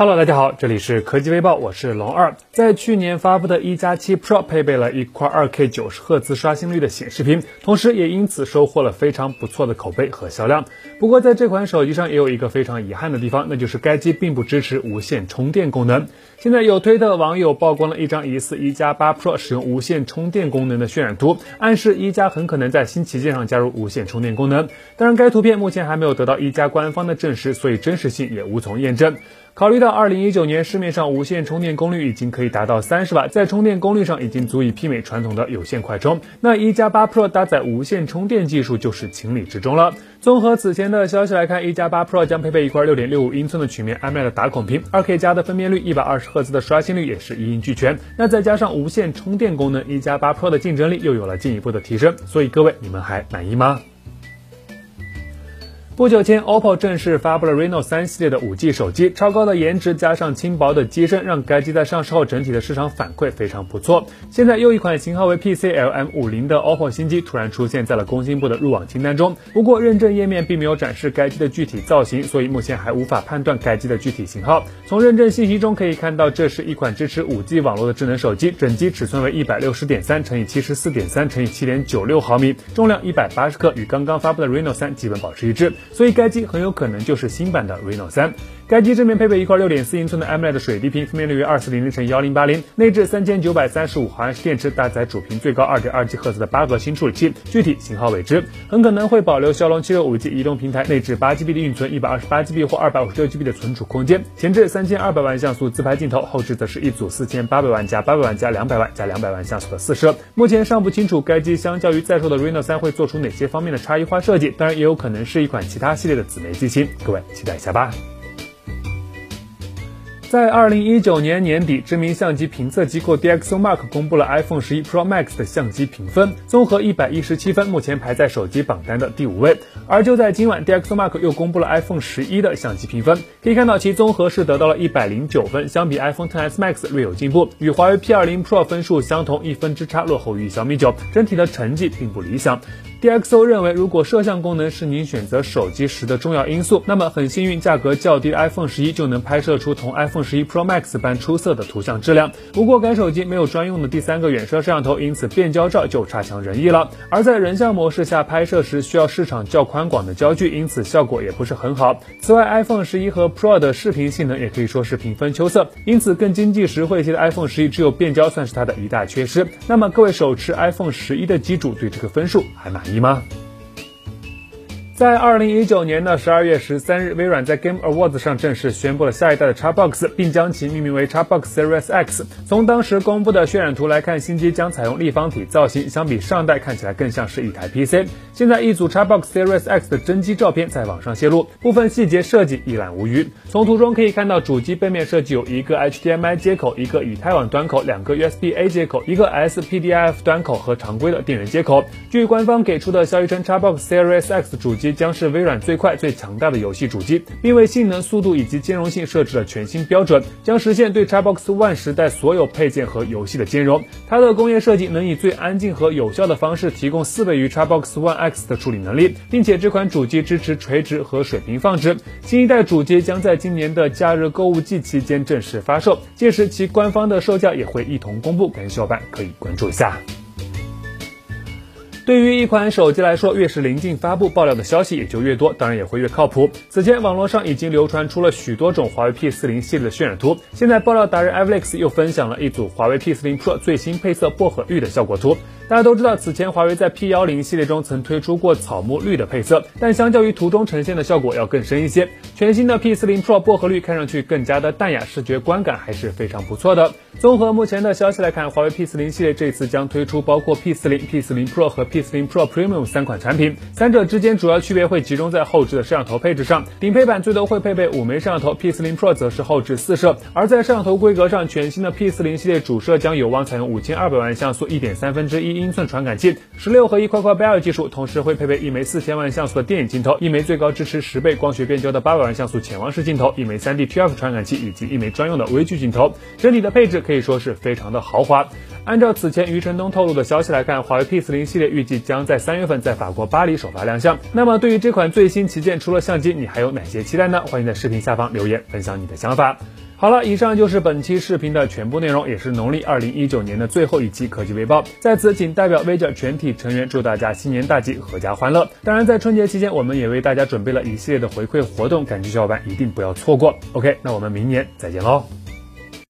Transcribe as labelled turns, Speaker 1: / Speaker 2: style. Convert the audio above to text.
Speaker 1: Hello，大家好，这里是科技微报，我是龙二。在去年发布的一加七 Pro 配备了一块 2K 九十赫兹刷新率的显示屏，同时也因此收获了非常不错的口碑和销量。不过，在这款手机上也有一个非常遗憾的地方，那就是该机并不支持无线充电功能。现在有推特网友曝光了一张疑似一加八 Pro 使用无线充电功能的渲染图，暗示一加很可能在新旗舰上加入无线充电功能。当然，该图片目前还没有得到一加官方的证实，所以真实性也无从验证。考虑到二零一九年市面上无线充电功率已经可以达到三十瓦，在充电功率上已经足以媲美传统的有线快充，那一加八 Pro 搭载无线充电技术就是情理之中了。综合此前的消息来看，一加八 Pro 将配备一块六点六五英寸的曲面 AMOLED 打孔屏，二 K 加的分辨率，一百二十赫兹的刷新率也是一应俱全。那再加上无线充电功能，一加八 Pro 的竞争力又有了进一步的提升。所以各位，你们还满意吗？不久前，OPPO 正式发布了 Reno 三系列的 5G 手机，超高的颜值加上轻薄的机身，让该机在上市后整体的市场反馈非常不错。现在又一款型号为 PCLM50 的 OPPO 新机突然出现在了工信部的入网清单中，不过认证页面并没有展示该机的具体造型，所以目前还无法判断该机的具体型号。从认证信息中可以看到，这是一款支持 5G 网络的智能手机，整机尺寸为160.3乘以74.3乘以7.96毫米，重量180克，与刚刚发布的 Reno 3基本保持一致。所以该机很有可能就是新版的 Reno 三。该机正面配备一块六点四英寸的 AMOLED 水滴屏，分辨率为二四零零乘幺零八零，内置三千九百三十五毫安时电池，搭载主频最高二点二 G 赫兹的八核心处理器，具体型号未知，很可能会保留骁龙七六五 G 移动平台，内置八 GB 的运存，一百二十八 GB 或二百五十六 GB 的存储空间，前置三千二百万像素自拍镜头，后置则是一组四千八百万加八百万加两百万加两百万像素的四摄。目前尚不清楚该机相较于在售的 Reno 三会做出哪些方面的差异化设计，当然也有可能是一款其他系列的姊妹机型，各位期待一下吧。在二零一九年年底，知名相机评测机构 DxOMark 公布了 iPhone 十一 Pro Max 的相机评分，综合一百一十七分，目前排在手机榜单的第五位。而就在今晚，DxOMark 又公布了 iPhone 十一的相机评分，可以看到其综合是得到了一百零九分，相比 iPhone XS Max 略有进步，与华为 P 二零 Pro 分数相同，一分之差落后于小米九，整体的成绩并不理想。DxO 认为，如果摄像功能是您选择手机时的重要因素，那么很幸运，价格较低的 iPhone 十一就能拍摄出同 iPhone 十一 Pro Max 般出色的图像质量。不过，该手机没有专用的第三个远摄摄像头，因此变焦照就差强人意了。而在人像模式下拍摄时，需要市场较宽广的焦距，因此效果也不是很好。此外，iPhone 十一和 Pro 的视频性能也可以说是平分秋色，因此更经济实惠些的 iPhone 十一只有变焦算是它的一大缺失。那么，各位手持 iPhone 十一的机主对这个分数还满意吗？在二零一九年的十二月十三日，微软在 Game Awards 上正式宣布了下一代的 Xbox，并将其命名为 Xbox Series X。从当时公布的渲染图来看，新机将采用立方体造型，相比上代看起来更像是一台 PC。现在一组 Xbox Series X 的真机照片在网上泄露，部分细节设计一览无余。从图中可以看到，主机背面设计有一个 HDMI 接口、一个以太网端口、两个 USB-A 接口、一个 SPDIF 端口和常规的电源接口。据官方给出的消息称，Xbox Series X 主机。将是微软最快、最强大的游戏主机，并为性能、速度以及兼容性设置了全新标准，将实现对 Xbox One 时代所有配件和游戏的兼容。它的工业设计能以最安静和有效的方式提供四倍于 Xbox One X 的处理能力，并且这款主机支持垂直和水平放置。新一代主机将在今年的假日购物季期间正式发售，届时其官方的售价也会一同公布，感兴趣伙伴可以关注一下。对于一款手机来说，越是临近发布，爆料的消息也就越多，当然也会越靠谱。此前网络上已经流传出了许多种华为 P 四零系列的渲染图，现在爆料达人 Alex 又分享了一组华为 P 四零 Pro 最新配色薄荷绿的效果图。大家都知道，此前华为在 P 幺零系列中曾推出过草木绿的配色，但相较于图中呈现的效果要更深一些。全新的 P 四零 Pro 薄荷绿看上去更加的淡雅，视觉观感还是非常不错的。综合目前的消息来看，华为 P 四零系列这次将推出包括 P 四零、P 四零 Pro 和 P P 四零 Pro Premium 三款产品，三者之间主要区别会集中在后置的摄像头配置上。顶配版最多会配备五枚摄像头，P 四零 Pro 则是后置四摄。而在摄像头规格上，全新的 P 四零系列主摄将有望采用五千二百万像素、一点三分之一英寸传感器。十六合一 Quad Core Bell 技术，同时会配备一枚四千万像素的电影镜头，一枚最高支持十倍光学变焦的八百万像素潜望式镜头，一枚三 D TF 传感器以及一枚专用的微距镜头。整体的配置可以说是非常的豪华。按照此前余承东透露的消息来看，华为 P 四零系列预计将在三月份在法国巴黎首发亮相。那么对于这款最新旗舰，除了相机，你还有哪些期待呢？欢迎在视频下方留言分享你的想法。好了，以上就是本期视频的全部内容，也是农历二零一九年的最后一期科技微报。在此，仅代表微教全体成员祝大家新年大吉，阖家欢乐。当然，在春节期间，我们也为大家准备了一系列的回馈活动，感兴趣小伙伴一定不要错过。OK，那我们明年再见喽。